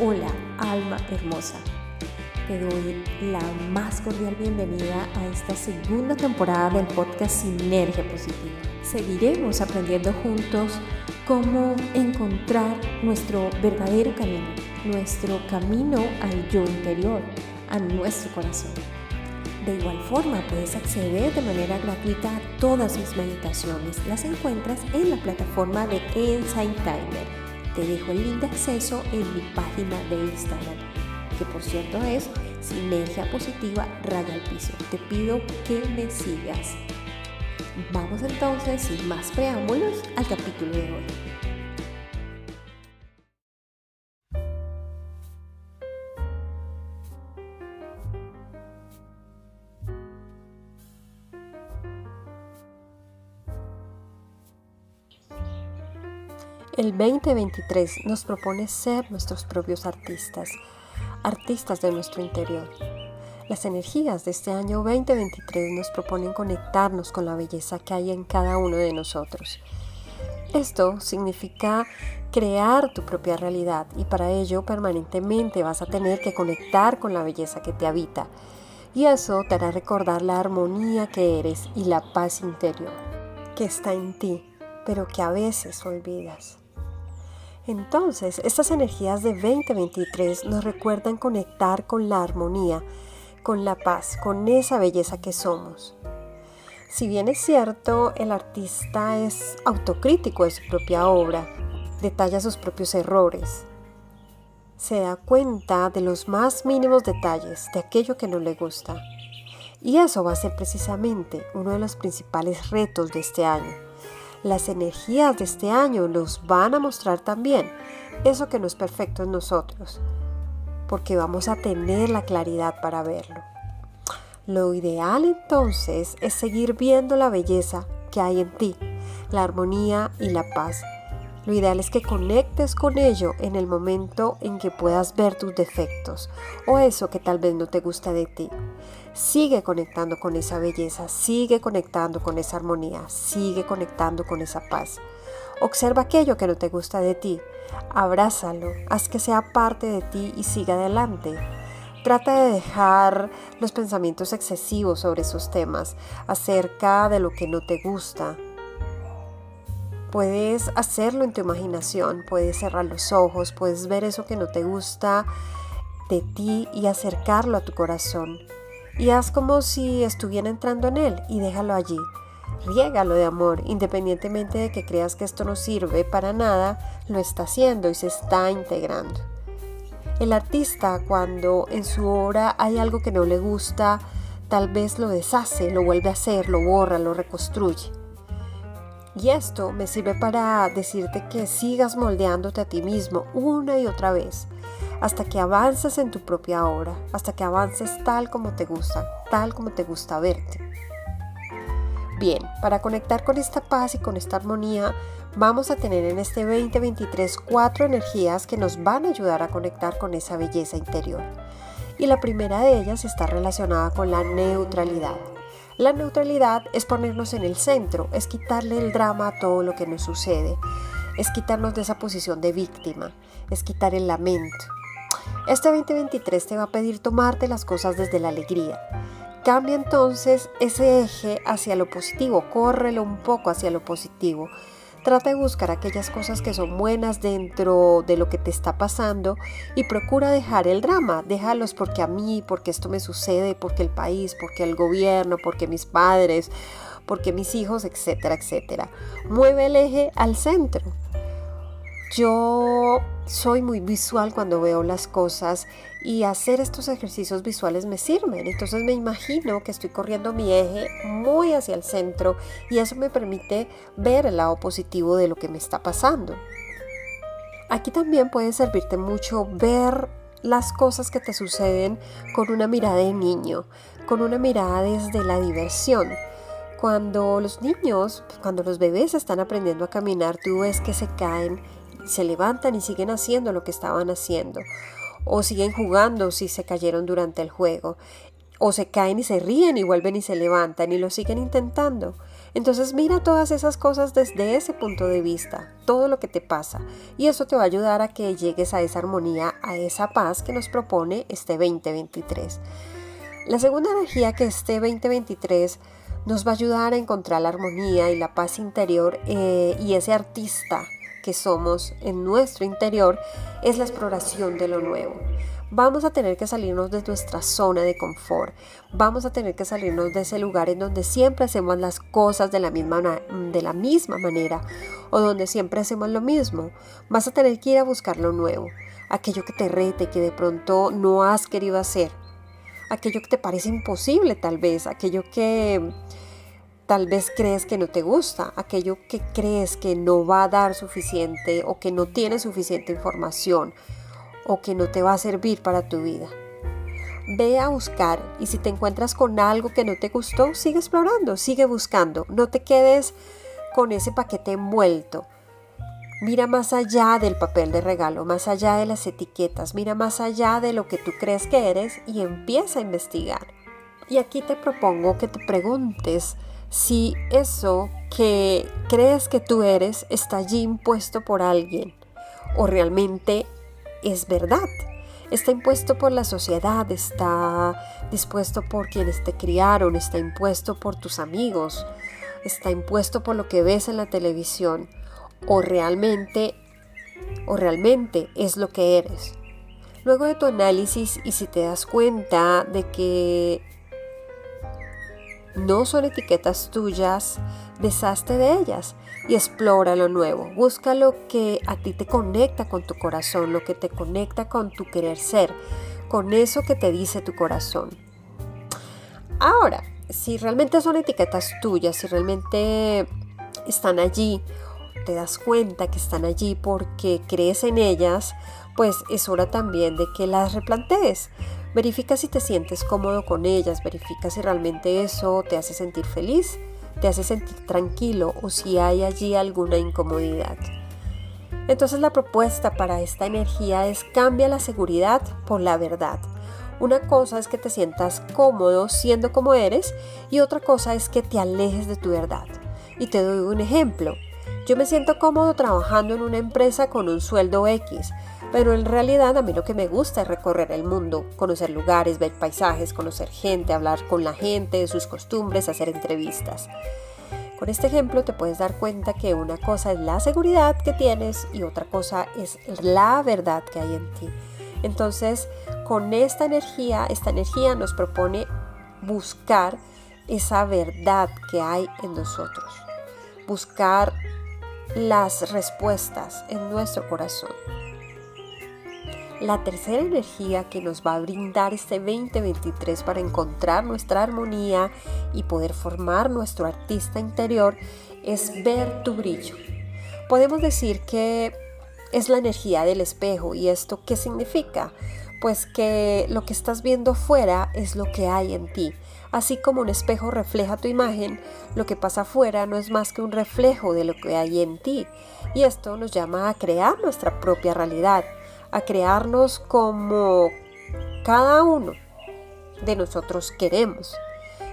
Hola, alma hermosa. Te doy la más cordial bienvenida a esta segunda temporada del podcast Sinergia Positiva. Seguiremos aprendiendo juntos cómo encontrar nuestro verdadero camino, nuestro camino al yo interior, a nuestro corazón. De igual forma, puedes acceder de manera gratuita a todas mis meditaciones. Las encuentras en la plataforma de Insight Timer. Te dejo el link de acceso en mi página de Instagram, que por cierto es Sinergia Positiva Raya al Piso. Te pido que me sigas. Vamos entonces, sin más preámbulos, al capítulo de hoy. El 2023 nos propone ser nuestros propios artistas, artistas de nuestro interior. Las energías de este año 2023 nos proponen conectarnos con la belleza que hay en cada uno de nosotros. Esto significa crear tu propia realidad y para ello permanentemente vas a tener que conectar con la belleza que te habita. Y eso te hará recordar la armonía que eres y la paz interior que está en ti, pero que a veces olvidas. Entonces, estas energías de 2023 nos recuerdan conectar con la armonía, con la paz, con esa belleza que somos. Si bien es cierto, el artista es autocrítico de su propia obra, detalla sus propios errores, se da cuenta de los más mínimos detalles de aquello que no le gusta. Y eso va a ser precisamente uno de los principales retos de este año las energías de este año nos van a mostrar también eso que no es perfecto en nosotros, porque vamos a tener la claridad para verlo. Lo ideal entonces es seguir viendo la belleza que hay en ti, la armonía y la paz. Lo ideal es que conectes con ello en el momento en que puedas ver tus defectos o eso que tal vez no te gusta de ti. Sigue conectando con esa belleza, sigue conectando con esa armonía, sigue conectando con esa paz. Observa aquello que no te gusta de ti, abrázalo, haz que sea parte de ti y siga adelante. Trata de dejar los pensamientos excesivos sobre esos temas, acerca de lo que no te gusta. Puedes hacerlo en tu imaginación, puedes cerrar los ojos, puedes ver eso que no te gusta de ti y acercarlo a tu corazón y haz como si estuviera entrando en él y déjalo allí. Riégalo de amor, independientemente de que creas que esto no sirve para nada, lo está haciendo y se está integrando. El artista cuando en su obra hay algo que no le gusta, tal vez lo deshace, lo vuelve a hacer, lo borra, lo reconstruye. Y esto me sirve para decirte que sigas moldeándote a ti mismo una y otra vez hasta que avances en tu propia obra, hasta que avances tal como te gusta, tal como te gusta verte. Bien, para conectar con esta paz y con esta armonía, vamos a tener en este 2023 cuatro energías que nos van a ayudar a conectar con esa belleza interior. Y la primera de ellas está relacionada con la neutralidad. La neutralidad es ponernos en el centro, es quitarle el drama a todo lo que nos sucede, es quitarnos de esa posición de víctima, es quitar el lamento, este 2023 te va a pedir tomarte las cosas desde la alegría. Cambia entonces ese eje hacia lo positivo, córrelo un poco hacia lo positivo. Trata de buscar aquellas cosas que son buenas dentro de lo que te está pasando y procura dejar el drama. Déjalos porque a mí, porque esto me sucede, porque el país, porque el gobierno, porque mis padres, porque mis hijos, etcétera, etcétera. Mueve el eje al centro. Yo soy muy visual cuando veo las cosas y hacer estos ejercicios visuales me sirven. Entonces me imagino que estoy corriendo mi eje muy hacia el centro y eso me permite ver el lado positivo de lo que me está pasando. Aquí también puede servirte mucho ver las cosas que te suceden con una mirada de niño, con una mirada desde la diversión. Cuando los niños, cuando los bebés están aprendiendo a caminar, tú ves que se caen se levantan y siguen haciendo lo que estaban haciendo, o siguen jugando si se cayeron durante el juego, o se caen y se ríen y vuelven y se levantan y lo siguen intentando. Entonces mira todas esas cosas desde ese punto de vista, todo lo que te pasa, y eso te va a ayudar a que llegues a esa armonía, a esa paz que nos propone este 2023. La segunda energía que este 2023 nos va a ayudar a encontrar la armonía y la paz interior eh, y ese artista que somos en nuestro interior es la exploración de lo nuevo. Vamos a tener que salirnos de nuestra zona de confort. Vamos a tener que salirnos de ese lugar en donde siempre hacemos las cosas de la misma, de la misma manera o donde siempre hacemos lo mismo. Vas a tener que ir a buscar lo nuevo, aquello que te rete, que de pronto no has querido hacer, aquello que te parece imposible tal vez, aquello que tal vez crees que no te gusta, aquello que crees que no va a dar suficiente o que no tiene suficiente información o que no te va a servir para tu vida. Ve a buscar y si te encuentras con algo que no te gustó, sigue explorando, sigue buscando. No te quedes con ese paquete envuelto. Mira más allá del papel de regalo, más allá de las etiquetas, mira más allá de lo que tú crees que eres y empieza a investigar. Y aquí te propongo que te preguntes si eso que crees que tú eres está allí impuesto por alguien o realmente es verdad. Está impuesto por la sociedad, está dispuesto por quienes te criaron, está impuesto por tus amigos, está impuesto por lo que ves en la televisión o realmente o realmente es lo que eres. Luego de tu análisis y si te das cuenta de que no son etiquetas tuyas, deshazte de ellas y explora lo nuevo. Busca lo que a ti te conecta con tu corazón, lo que te conecta con tu querer ser, con eso que te dice tu corazón. Ahora, si realmente son etiquetas tuyas, si realmente están allí, te das cuenta que están allí porque crees en ellas, pues es hora también de que las replantees. Verifica si te sientes cómodo con ellas, verifica si realmente eso te hace sentir feliz, te hace sentir tranquilo o si hay allí alguna incomodidad. Entonces la propuesta para esta energía es cambia la seguridad por la verdad. Una cosa es que te sientas cómodo siendo como eres y otra cosa es que te alejes de tu verdad. Y te doy un ejemplo. Yo me siento cómodo trabajando en una empresa con un sueldo X, pero en realidad a mí lo que me gusta es recorrer el mundo, conocer lugares, ver paisajes, conocer gente, hablar con la gente, sus costumbres, hacer entrevistas. Con este ejemplo te puedes dar cuenta que una cosa es la seguridad que tienes y otra cosa es la verdad que hay en ti. Entonces, con esta energía, esta energía nos propone buscar esa verdad que hay en nosotros, buscar las respuestas en nuestro corazón. La tercera energía que nos va a brindar este 2023 para encontrar nuestra armonía y poder formar nuestro artista interior es ver tu brillo. Podemos decir que es la energía del espejo y esto qué significa? Pues que lo que estás viendo fuera es lo que hay en ti. Así como un espejo refleja tu imagen, lo que pasa afuera no es más que un reflejo de lo que hay en ti. Y esto nos llama a crear nuestra propia realidad a crearnos como cada uno de nosotros queremos.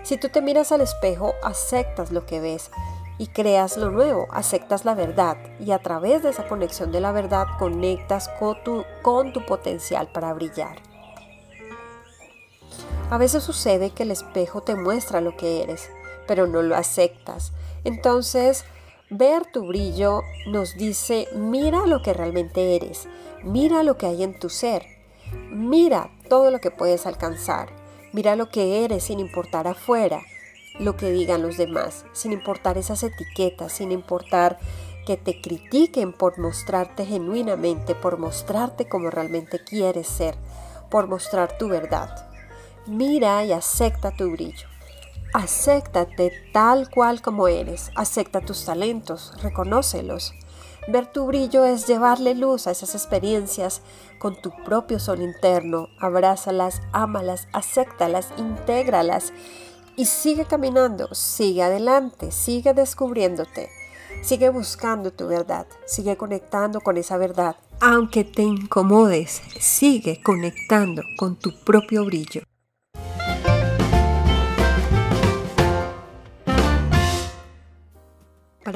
Si tú te miras al espejo, aceptas lo que ves y creas lo nuevo, aceptas la verdad y a través de esa conexión de la verdad conectas con tu, con tu potencial para brillar. A veces sucede que el espejo te muestra lo que eres, pero no lo aceptas. Entonces, ver tu brillo nos dice, mira lo que realmente eres, Mira lo que hay en tu ser. Mira todo lo que puedes alcanzar. Mira lo que eres sin importar afuera lo que digan los demás, sin importar esas etiquetas, sin importar que te critiquen por mostrarte genuinamente, por mostrarte como realmente quieres ser, por mostrar tu verdad. Mira y acepta tu brillo. Acéptate tal cual como eres, acepta tus talentos, reconócelos. Ver tu brillo es llevarle luz a esas experiencias con tu propio sol interno. Abrázalas, ámalas, acéptalas, intégralas y sigue caminando, sigue adelante, sigue descubriéndote, sigue buscando tu verdad, sigue conectando con esa verdad. Aunque te incomodes, sigue conectando con tu propio brillo.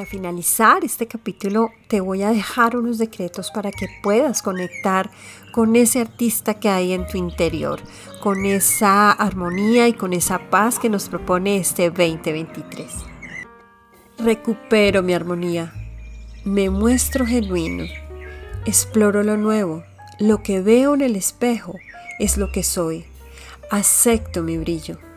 Finalizar este capítulo te voy a dejar unos decretos para que puedas conectar con ese artista que hay en tu interior, con esa armonía y con esa paz que nos propone este 2023. Recupero mi armonía, me muestro genuino, exploro lo nuevo, lo que veo en el espejo es lo que soy, acepto mi brillo.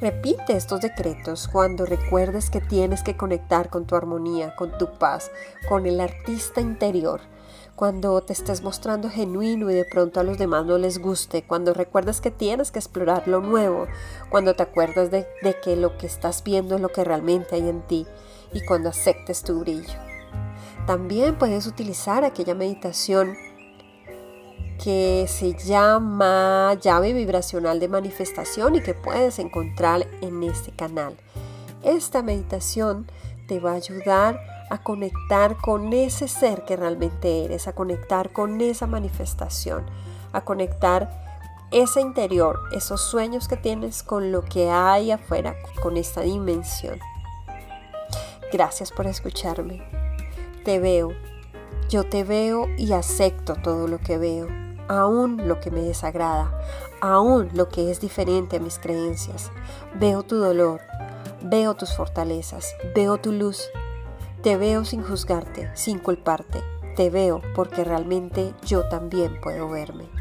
Repite estos decretos cuando recuerdes que tienes que conectar con tu armonía, con tu paz, con el artista interior. Cuando te estés mostrando genuino y de pronto a los demás no les guste, cuando recuerdes que tienes que explorar lo nuevo, cuando te acuerdas de, de que lo que estás viendo es lo que realmente hay en ti y cuando aceptes tu brillo. También puedes utilizar aquella meditación que se llama llave vibracional de manifestación y que puedes encontrar en este canal. Esta meditación te va a ayudar a conectar con ese ser que realmente eres, a conectar con esa manifestación, a conectar ese interior, esos sueños que tienes con lo que hay afuera, con esta dimensión. Gracias por escucharme. Te veo. Yo te veo y acepto todo lo que veo aún lo que me desagrada, aún lo que es diferente a mis creencias. Veo tu dolor, veo tus fortalezas, veo tu luz. Te veo sin juzgarte, sin culparte. Te veo porque realmente yo también puedo verme.